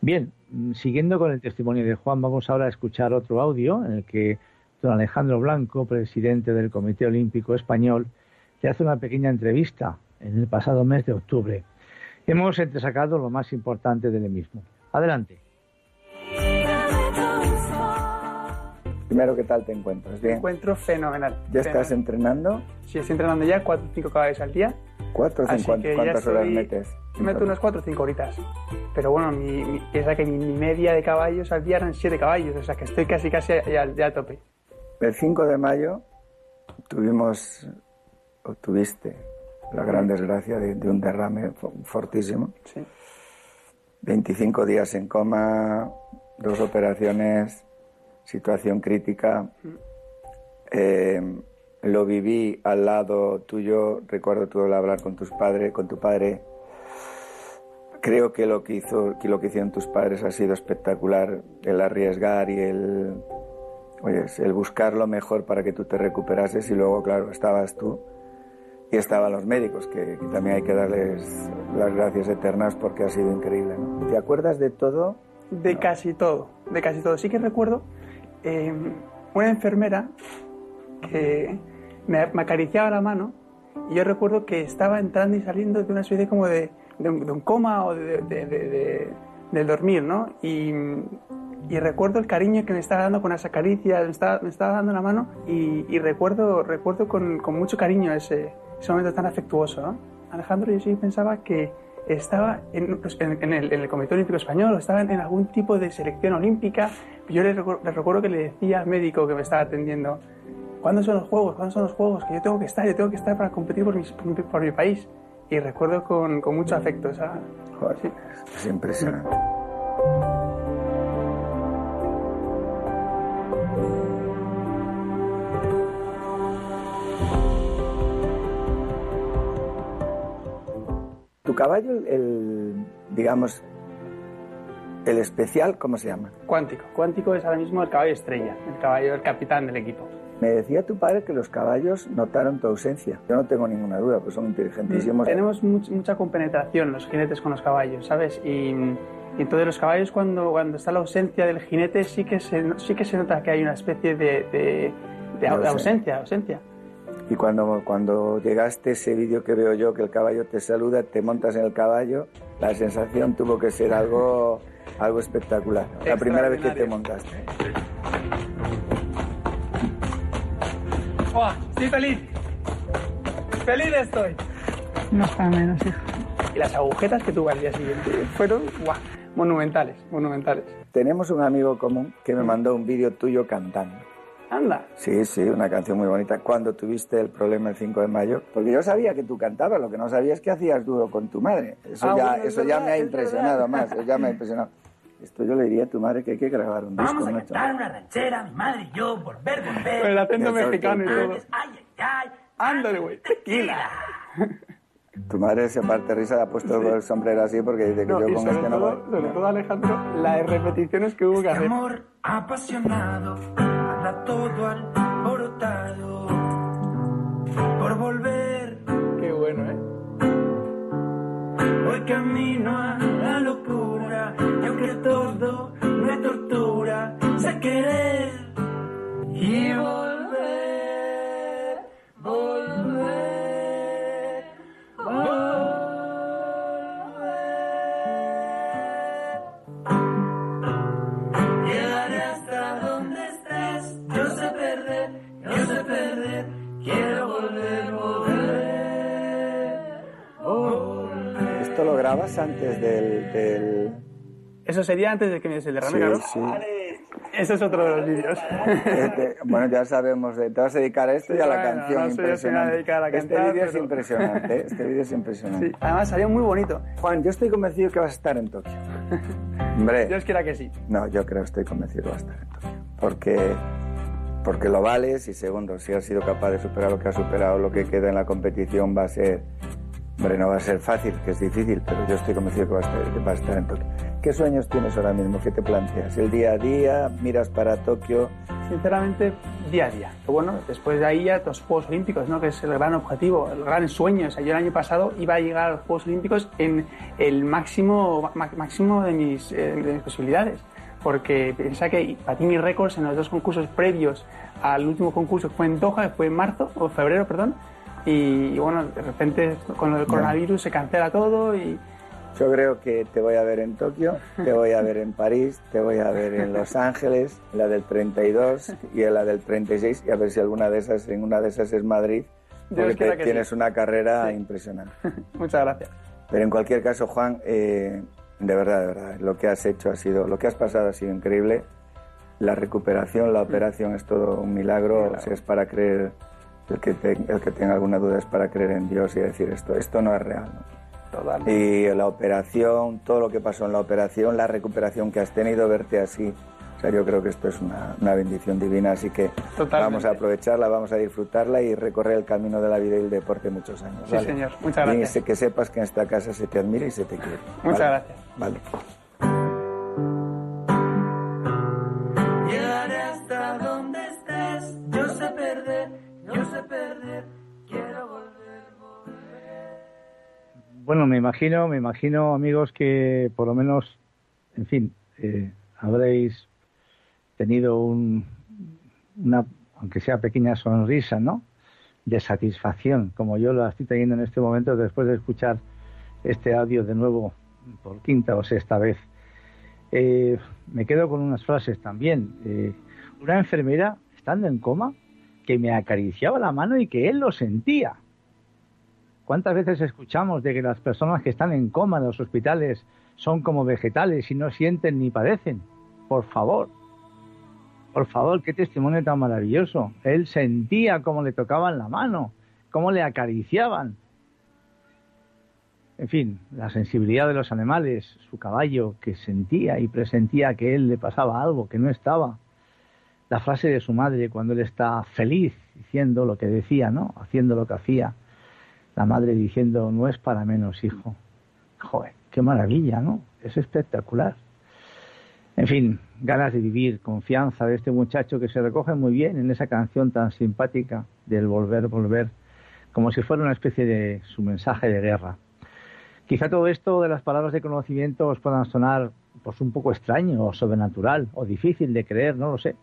Bien, siguiendo con el testimonio de Juan, vamos ahora a escuchar otro audio en el que don Alejandro Blanco, presidente del Comité Olímpico Español, le hace una pequeña entrevista en el pasado mes de octubre. hemos entresacado lo más importante del mismo. Adelante. Primero, ¿qué tal te encuentras? Me encuentro fenomenal. ¿Ya estás entrenando? Sí, estoy entrenando ya 4 o 5 caballos al día. ¿Cuatro o cinco? ¿Cuántas horas metes? Meto unas 4 o 5 horitas. Pero bueno, mi, mi, piensa que mi, media de caballos al día eran 7 caballos, o sea que estoy casi casi ya, ya a tope. El 5 de mayo tuvimos, o tuviste, la gran desgracia de, de un derrame fortísimo. Sí. 25 días en coma, dos operaciones, situación crítica. Eh, lo viví al lado tuyo, recuerdo tú hablar con tus padres, con tu padre. Creo que lo que hizo, que lo que hicieron tus padres ha sido espectacular, el arriesgar y el, el buscar lo mejor para que tú te recuperases y luego, claro, estabas tú y estaban los médicos, que, también hay que darles las gracias eternas porque ha sido increíble. ¿Te acuerdas de todo? De casi todo, de casi todo. Sí que recuerdo eh, una enfermera que me, acariciaba la mano y yo recuerdo que estaba entrando y saliendo de una especie como de, de, un, coma o de, de, del dormir, ¿no? Y, y, recuerdo el cariño que me estaba dando con esa caricia, me estaba, me estaba dando la mano y, y recuerdo, recuerdo con, con, mucho cariño ese, ese momento tan afectuoso, ¿no? Alejandro, yo sí pensaba que estaba en, pues, en, en, el, en, el, Comité Olímpico Español o estaba en, algún tipo de selección olímpica. Yo le, le recuerdo que le decía al médico que me estaba atendiendo, ¿cuándo son los juegos? ¿Cuándo son los juegos? Que yo tengo que estar, yo tengo que estar para competir por mi, por mi, país. Y recuerdo con, con mucho afecto esa... Joder, sí. Es impresionante. Tu caballo, el, digamos, el especial, ¿cómo se llama? Cuántico. Cuántico es ahora mismo el caballo estrella, el caballo del capitán del equipo. Me decía tu padre que los caballos notaron tu ausencia. Yo no tengo ninguna duda, pues son inteligentísimos. Tenemos mucha compenetración los jinetes con los caballos, ¿sabes? Y, y, entonces los caballos cuando, cuando está la ausencia del jinete sí que se, sí que se nota que hay una especie de, de, de ausencia, ausencia. Y cuando, cuando llegaste ese vídeo que veo yo, que el caballo te saluda, te montas en el caballo, la sensación tuvo que ser algo, algo espectacular. La primera vez que te montaste. ¡Oh, estoy feliz! ¡Feliz estoy! No está menos, hijo. Y las agujetas que tuve al día siguiente fueron ¡guau! monumentales, monumentales. Tenemos un amigo común que me mandó un vídeo tuyo cantando. Anda. Sí, sí, una canción muy bonita. Cuando tuviste el problema el 5 de mayo, porque yo sabía que tú cantabas, lo que no sabía es que hacías duro con tu madre. Eso ah, ya, bueno, eso verdad, ya me ha impresionado más, eso ya me ha impresionado. Esto yo le diría a tu madre que hay que grabar un disco. Vamos a cantar una ranchera, mi madre y yo, volver, volver. Con el acento mexicano y todo. Ay, ay, ay. Ándale, güey, tequila. Tu madre se parte risa, ha puesto Sí. el sombrero así porque dice que No, yo con sobre este no voy. sobre todo, Alejandro, las repeticiones que hubo que Este hacer. amor apasionado, anda todo alborotado. Por volver, Qué bueno, ¿eh? Voy camino a la locura. Y aunque todo me tortura, sé querer y volver, volver, ¿Esto lo grabas antes del...? del... Eso sería antes de que me diese el derrame, Sí, claro. sí. Ese es otro de los vídeos. Este, bueno, ya sabemos, de- te vas a dedicar a esto y a la Bueno, canción no a impresionante. dedicar a este vídeo es impresionante, ¿eh? este vídeo es impresionante. Sí, además salió muy bonito. Juan, yo estoy convencido que vas a estar en Tokio. Hombre, Dios quiera que sí. no, yo creo, estoy convencido que vas a estar en Tokio. Porque, porque lo vales y segundo, si has sido capaz de superar lo que has superado, lo que queda en la competición va a ser, hombre, no va a ser fácil, que es difícil, pero yo estoy convencido que vas a estar, vas a estar en Tokio. ¿Qué sueños tienes ahora mismo? ¿Qué te planteas? ¿El día a día? ¿Miras para Tokio? Sinceramente, día a día. Bueno, después de ahí ya los Juegos Olímpicos, ¿no? que es el gran objetivo, el gran sueño. O sea, yo el año pasado iba a llegar a los Juegos Olímpicos en el máximo, máximo de, mis, eh, de mis posibilidades. Porque piensa que batí mis récords en los dos concursos previos al último concurso fue en Doha, fue en marzo, o febrero, perdón. Y, y bueno, de repente con del coronavirus se cancela todo y, Yo creo que te voy a ver en Tokio, te voy a ver en París, te voy a ver en Los Ángeles, la del 32 y en la del 36 y a ver si alguna de esas, en una de esas es Madrid, porque que tienes sí. una carrera Sí. impresionante. Muchas gracias. Pero en cualquier caso, Juan, eh, de verdad, de verdad, lo que has hecho ha sido, lo que has pasado ha sido increíble. La recuperación, la operación es todo un milagro. Milagro. Si es para creer, el que, te- el que tenga alguna duda es para creer en Dios y decir esto, esto no es real. ¿no? Totalmente. Y la operación, todo lo que pasó en la operación, la recuperación que has tenido, verte así. O sea, yo creo que esto es una, una bendición divina, así que Totalmente. vamos a aprovecharla, vamos a disfrutarla y recorrer el camino de la vida y el deporte muchos años. Sí, ¿vale? señor. Muchas Y gracias. sé- que sepas que en esta casa se te admira y se te quiere. Muchas ¿vale? gracias. Vale. Bueno, me imagino, me imagino, amigos, que por lo menos, en fin, eh, habréis tenido un, una, aunque sea pequeña sonrisa, ¿no? De satisfacción, como yo la estoy teniendo en este momento después de escuchar este audio de nuevo por quinta o sexta vez. Eh, me quedo con unas frases también. Eh, una enfermera, estando en coma, que me acariciaba la mano y que él lo sentía. ¿Cuántas veces escuchamos de que las personas que están en coma en los hospitales son como vegetales y no sienten ni padecen? Por favor, por favor, qué testimonio tan maravilloso. Él sentía cómo le tocaban la mano, cómo le acariciaban. En fin, la sensibilidad de los animales, su caballo que sentía y presentía que él le pasaba algo, que no estaba. La frase de su madre cuando él está feliz diciendo lo que decía, ¿no? Haciendo lo que hacía la madre diciendo, no es para menos, hijo. Joder, qué maravilla, ¿no? Es espectacular. En fin, ganas de vivir, confianza de este muchacho que se recoge muy bien en esa canción tan simpática del volver, volver, como si fuera una especie de su mensaje de guerra. Quizá todo esto de las palabras de conocimiento os puedan sonar pues un poco extraño o sobrenatural o difícil de creer, no lo sé.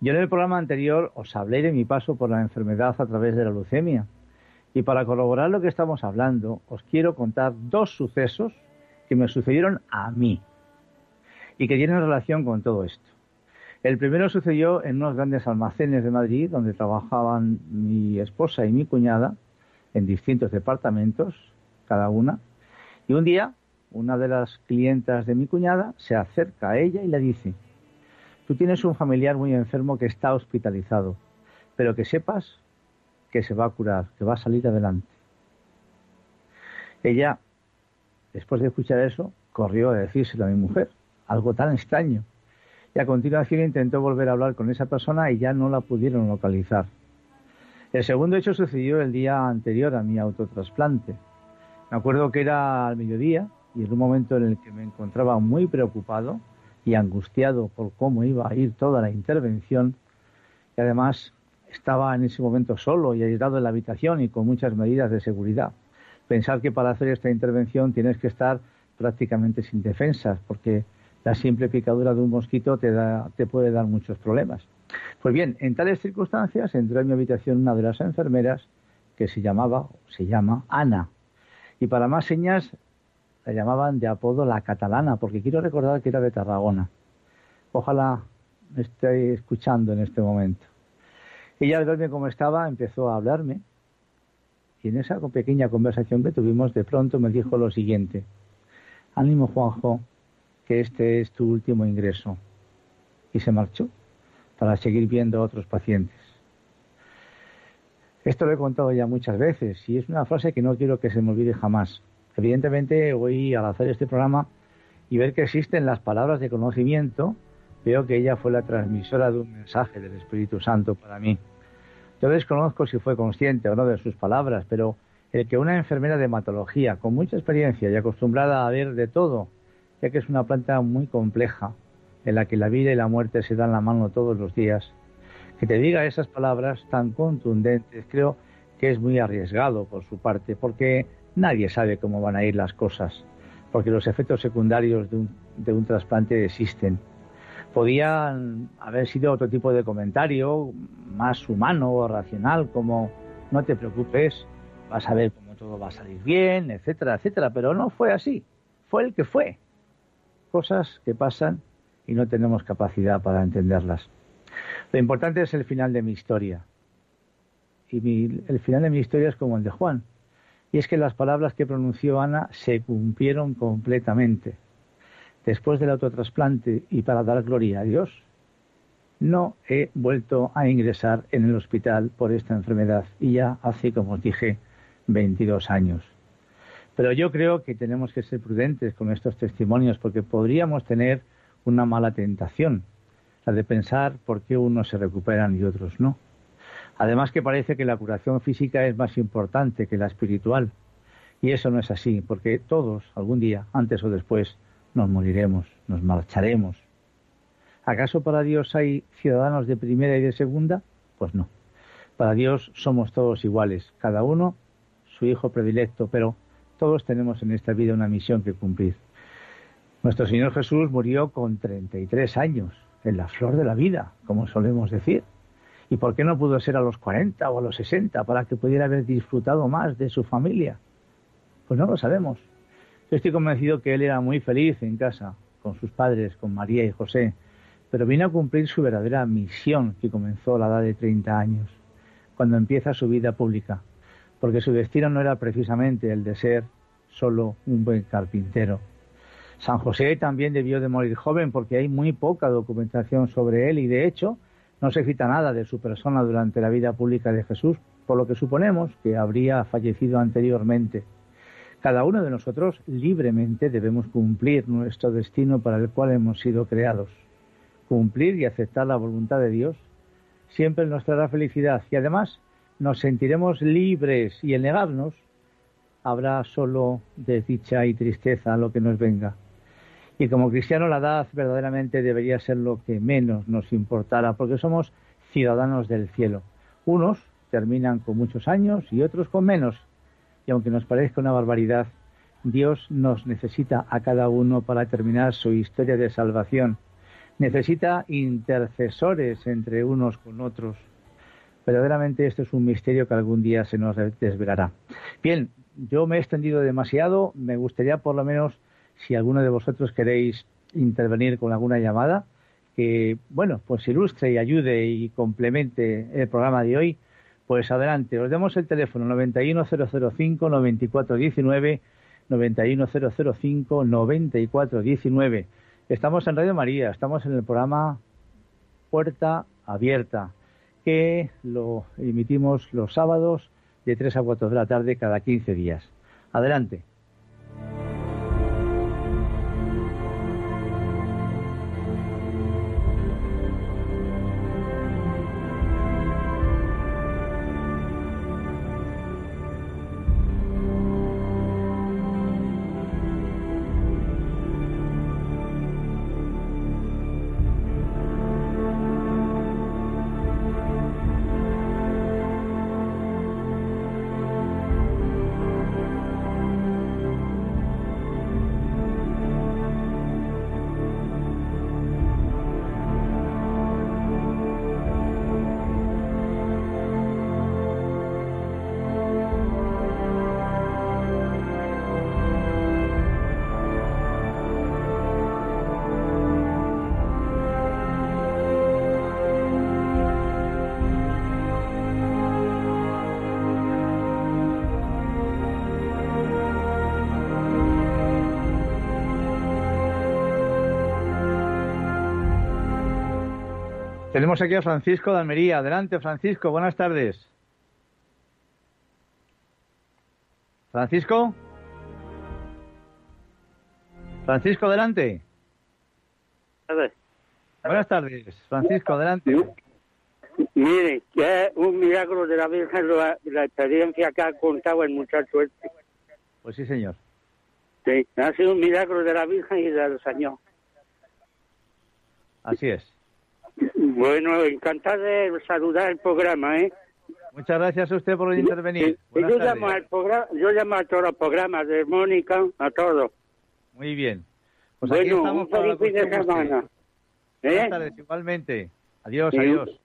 Yo en el programa anterior os hablé de mi paso por la enfermedad a través de la leucemia. Y para corroborar lo que estamos hablando, os quiero contar dos sucesos que me sucedieron a mí y que tienen relación con todo esto. El primero sucedió en unos grandes almacenes de Madrid donde trabajaban mi esposa y mi cuñada en distintos departamentos, cada una. Y un día, una de las clientas de mi cuñada se acerca a ella y le dice, tú tienes un familiar muy enfermo que está hospitalizado, pero que sepas que se va a curar, que va a salir adelante. Ella, después de escuchar eso, corrió a decírselo a mi mujer, algo tan extraño. Y a continuación intentó volver a hablar con esa persona y ya no la pudieron localizar. El segundo hecho sucedió el día anterior a mi autotrasplante. Me acuerdo que era al mediodía y en un momento en el que me encontraba muy preocupado y angustiado por cómo iba a ir toda la intervención y además estaba en ese momento solo y aislado en la habitación y con muchas medidas de seguridad. Pensar que para hacer esta intervención tienes que estar prácticamente sin defensas porque la simple picadura de un mosquito te, da, te puede dar muchos problemas. Pues bien, en tales circunstancias entró en mi habitación una de las enfermeras que se llamaba, se llama Ana. Y para más señas la llamaban de apodo la catalana, porque quiero recordar que era de Tarragona. Ojalá me esté escuchando en este momento. Ella al verme como estaba empezó a hablarme y en esa pequeña conversación que tuvimos de pronto me dijo lo siguiente. Ánimo Juanjo, que este es tu último ingreso. Y se marchó para seguir viendo a otros pacientes. Esto lo he contado ya muchas veces y es una frase que no quiero que se me olvide jamás. Evidentemente, hoy al hacer este programa y ver que existen las palabras de conocimiento, veo que ella fue la transmisora de un mensaje del Espíritu Santo para mí. Yo desconozco si fue consciente o no de sus palabras, pero el que una enfermera de hematología con mucha experiencia y acostumbrada a ver de todo, ya que es una planta muy compleja, en la que la vida y la muerte se dan la mano todos los días, que te diga esas palabras tan contundentes, creo que es muy arriesgado por su parte, porque nadie sabe cómo van a ir las cosas, porque los efectos secundarios de un, de un trasplante existen. Podían haber sido otro tipo de comentario, más humano o racional, como no te preocupes, vas a ver cómo todo va a salir bien, etcétera, etcétera, pero no fue así. fue el que fue. Cosas que pasan y no tenemos capacidad para entenderlas. Lo importante es el final de mi historia. Y el final de mi historia es como el de Juan. Y es que las palabras que pronunció Ana se cumplieron completamente. Después del autotrasplante y para dar gloria a Dios, no he vuelto a ingresar en el hospital por esta enfermedad y ya hace, como os dije, 22 años. Pero yo creo que tenemos que ser prudentes con estos testimonios porque podríamos tener una mala tentación, la de pensar por qué unos se recuperan y otros no. Además que parece que la curación física es más importante que la espiritual. Y eso no es así, porque todos, algún día, antes o después, nos moriremos, nos marcharemos. ¿Acaso para Dios hay ciudadanos de primera y de segunda? Pues no. Para Dios somos todos iguales, cada uno su hijo predilecto, pero todos tenemos en esta vida una misión que cumplir. Nuestro Señor Jesús murió con 33 años, en la flor de la vida, como solemos decir. ¿Y por qué no pudo ser a los 40 o a los 60 para que pudiera haber disfrutado más de su familia? Pues no lo sabemos. Yo estoy convencido que él era muy feliz en casa, con sus padres, con María y José, pero vino a cumplir su verdadera misión que comenzó a la edad de 30 años, cuando empieza su vida pública, porque su destino no era precisamente el de ser solo un buen carpintero. San José también debió de morir joven porque hay muy poca documentación sobre él y de hecho no se cita nada de su persona durante la vida pública de Jesús, por lo que suponemos que habría fallecido anteriormente. Cada uno de nosotros libremente debemos cumplir nuestro destino para el cual hemos sido creados. Cumplir y aceptar la voluntad de Dios siempre nos traerá felicidad y además nos sentiremos libres y el negarnos habrá solo desdicha y tristeza lo que nos venga. Y como cristiano la edad verdaderamente debería ser lo que menos nos importara, porque somos ciudadanos del cielo. Unos terminan con muchos años y otros con menos. Y aunque nos parezca una barbaridad, Dios nos necesita a cada uno para terminar su historia de salvación. Necesita intercesores entre unos con otros. Verdaderamente esto es un misterio que algún día se nos desvelará. Bien, yo me he extendido demasiado. Me gustaría por lo menos si alguno de vosotros queréis intervenir con alguna llamada que, bueno, pues ilustre y ayude y complemente el programa de hoy, pues adelante. Os demos el teléfono 91005-9419, 91005-9419. Estamos en Radio María, estamos en el programa Puerta Abierta, que lo emitimos los sábados de 3 a 4 de la tarde cada 15 días. Adelante. Tenemos aquí a Francisco de Almería. Adelante, Francisco. Buenas tardes. Francisco. Francisco, adelante. Buenas tardes. Francisco, adelante. Mire, que es un milagro de la Virgen la, la experiencia que ha contado el muchacho este. Pues sí, señor. Sí, ha sido un milagro de la Virgen y del Señor. Así es. Bueno, encantado de saludar el programa, ¿eh? Muchas gracias a usted por intervenir. Y yo llamo, al programa, yo llamo a todos los programas de Mónica, a todos. Muy bien. Pues aquí estamos un feliz fin de. Buenas ¿Eh? tardes, igualmente. Adiós, Sí. adiós.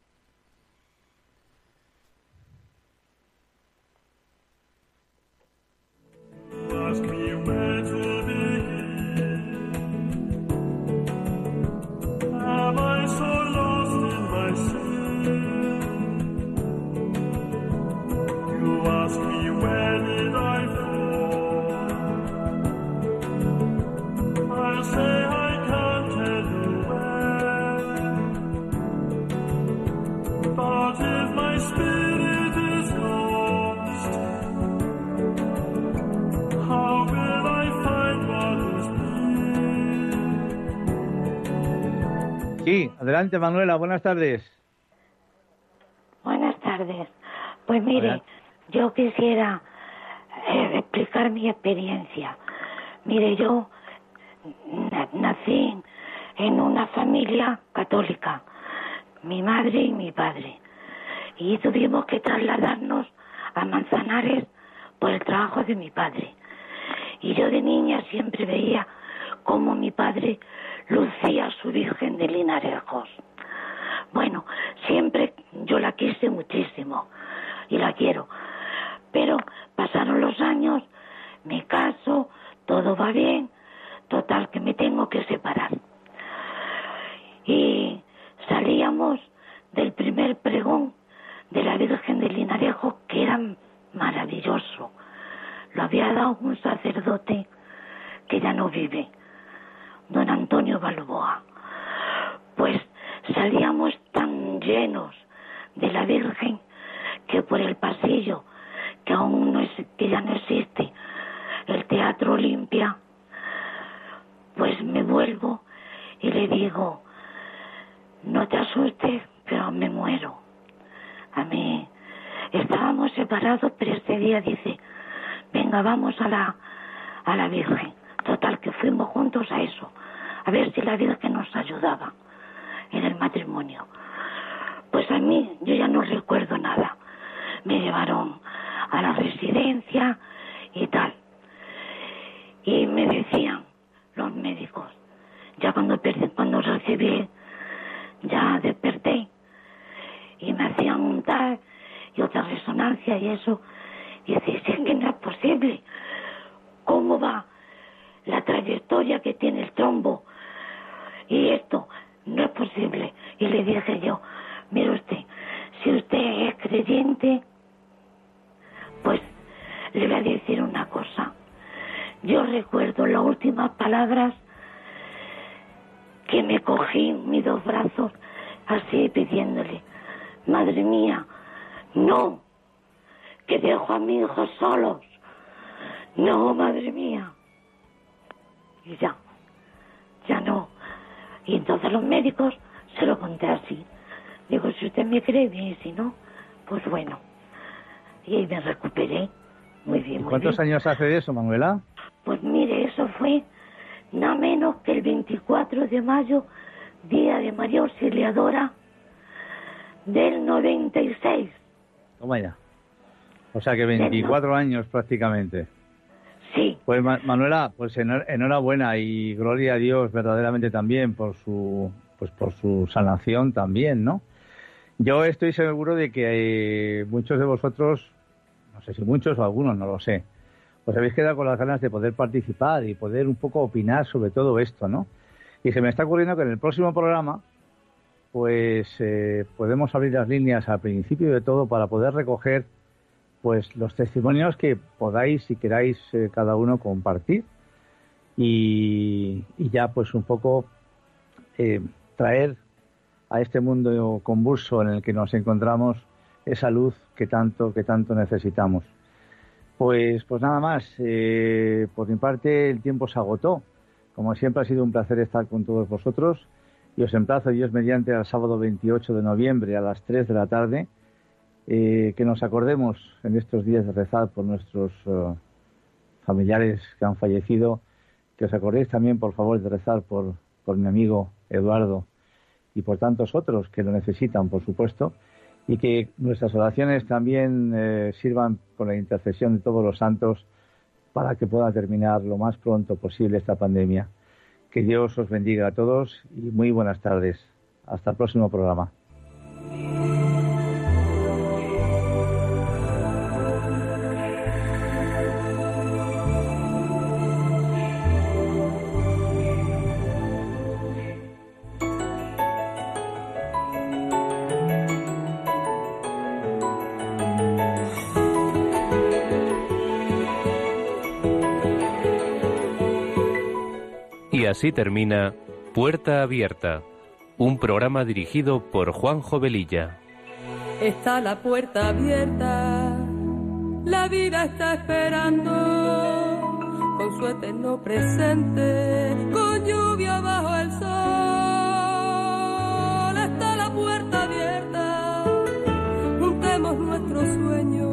Adelante Manuela, buenas tardes. Buenas tardes. Pues mire, yo quisiera eh, explicar mi experiencia. Mire, yo nací en una familia católica, mi madre y mi padre, y tuvimos que trasladarnos a Manzanares por el trabajo de mi padre. Y yo de niña siempre veía cómo mi padre lucía a su Virgen de Linarejos. Bueno, siempre yo la quise muchísimo y la quiero. Pero pasaron los años, me caso, todo va bien, total que me tengo que separar. Y salíamos del primer pregón de la Virgen de Linarejo, que era maravilloso. Lo había dado un sacerdote que ya no vive, don Antonio Balboa. Pues salíamos tan llenos de la Virgen que por el pasillo, que aún no es, que ya no existe, el Teatro Olimpia, pues me vuelvo y le digo, no te asustes, pero me muero. A mí estábamos separados, pero ese día dice, venga, vamos a la, a la Virgen. Total, que fuimos juntos a eso, a ver si la Virgen nos ayudaba en el matrimonio. Pues a mí yo ya no recuerdo nada. Me llevaron a la residencia y tal. Y me decían los médicos, ya cuando, cuando recibí, ya desperté y me hacían un tal y otra resonancia y eso. Y si es que no es posible, ¿cómo va la trayectoria que tiene el trombo? Y esto, no es posible. Y le dije yo, mire usted, si usted es creyente, pues le voy a decir una cosa. Yo recuerdo las últimas palabras que me cogí mis dos brazos así pidiéndole, madre mía, no, que dejo a mi hijo solos, no, madre mía. Y ya, ya no. Y entonces los médicos se lo conté así. Digo, si usted me cree bien, si no, pues bueno. Y ahí me recuperé. Muy bien, muy ¿Cuántos bien. años hace de eso, Manuela? Pues mire, eso fue nada menos que el 24 de mayo, Día de María Auxiliadora del 96. Toma ya. O sea que 24 años prácticamente. Pues Ma- Manuela, pues enhor- enhorabuena y gloria a Dios verdaderamente también por su pues por su sanación también, ¿no? Yo estoy seguro de que eh, muchos de vosotros, no sé si muchos o algunos, no lo sé, os habéis quedado con las ganas de poder participar y poder un poco opinar sobre todo esto, ¿no? Y se me está ocurriendo que en el próximo programa, pues eh, podemos abrir las líneas al principio de todo para poder recoger pues los testimonios que podáis y queráis eh, cada uno compartir y, y ya pues un poco eh, traer a este mundo convulso en el que nos encontramos esa luz que tanto que tanto necesitamos. Pues pues nada más eh, por mi parte el tiempo se agotó. Como siempre ha sido un placer estar con todos vosotros y os emplazo Dios mediante al sábado 28 de noviembre a las 3 de la tarde eh, que nos acordemos en estos días de rezar por nuestros eh, familiares que han fallecido, que os acordéis también, por favor, de rezar por, mi amigo Eduardo y por tantos otros que lo necesitan, por supuesto, y que nuestras oraciones también eh, sirvan con la intercesión de todos los santos para que pueda terminar lo más pronto posible esta pandemia. Que Dios os bendiga a todos y muy buenas tardes. Hasta el próximo programa. así termina Puerta Abierta, un programa dirigido por Juan Jovelilla. Está la puerta abierta, la vida está esperando, con su eterno presente, con lluvia bajo el sol. Está la puerta abierta, juntemos nuestros sueños